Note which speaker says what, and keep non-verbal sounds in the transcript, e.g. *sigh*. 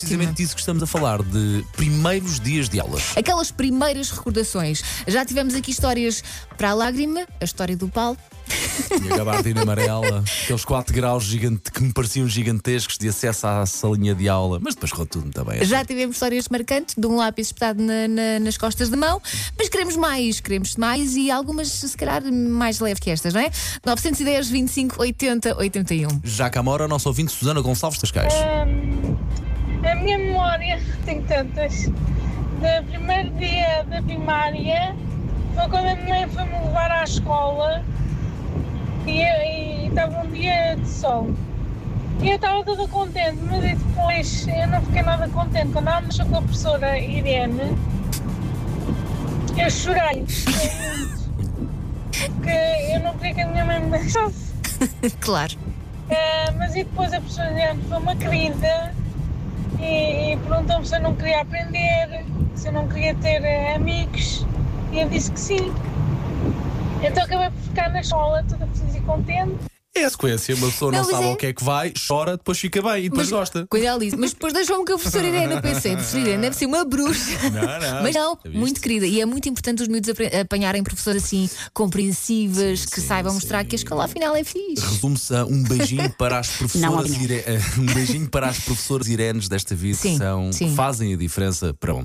Speaker 1: Precisamente disso que estamos a falar, de primeiros dias de aulas.
Speaker 2: Aquelas primeiras recordações. Já tivemos aqui histórias para a lágrima, a história do Paulo.
Speaker 1: E a gabardina amarela, *laughs* aqueles 4 graus gigante, que me pareciam gigantescos de acesso à salinha de aula, mas depois correu tudo muito bem.
Speaker 2: Já tivemos histórias marcantes de um lápis espetado na- na- nas costas de mão, mas queremos mais, queremos mais e algumas, se calhar, mais leve que estas, não é? 910, 25, 80, 81.
Speaker 1: Já cá mora a nossa ouvinte Susana Gonçalves Tascais.
Speaker 3: Minha memória, tenho tantas, do primeiro dia da primária foi quando a minha mãe foi-me levar à escola e e estava um dia de sol. E eu estava toda contente, mas depois eu não fiquei nada contente. Quando ela mexeu com a professora Irene, eu chorei. *laughs* Porque eu não queria que a minha mãe me deixasse.
Speaker 2: Claro.
Speaker 3: Ah, mas e depois a professora Diana foi uma querida e, e perguntou-me se eu não queria aprender, se eu não queria ter eh, amigos e eu disse que sim. Então acabei por ficar na escola toda feliz e contente.
Speaker 1: É a sequência, uma pessoa não,
Speaker 2: Não, mas
Speaker 1: sabe
Speaker 2: é-
Speaker 1: ao que é que vai, chora, depois fica bem e depois gosta.
Speaker 2: Cuidado disso. Mas depois deixou-me que a professora Irene. Eu pensei, a professora Irene deve ser uma bruxa.
Speaker 1: Não, não. *laughs*
Speaker 2: Mas não,
Speaker 1: viste?
Speaker 2: muito querida. E é muito importante os miúdos apanharem professoras assim compreensivas, que
Speaker 1: sim,
Speaker 2: saibam mostrar
Speaker 1: sim.
Speaker 2: que a escola afinal é fixe.
Speaker 1: Resume-se a um beijinho para as *laughs* professoras
Speaker 4: Não,
Speaker 1: Ire- eh, *laughs* um beijinho para as professoras Irenes desta vida
Speaker 2: Sim,
Speaker 1: que são,
Speaker 2: sim.
Speaker 1: fazem a diferença para um.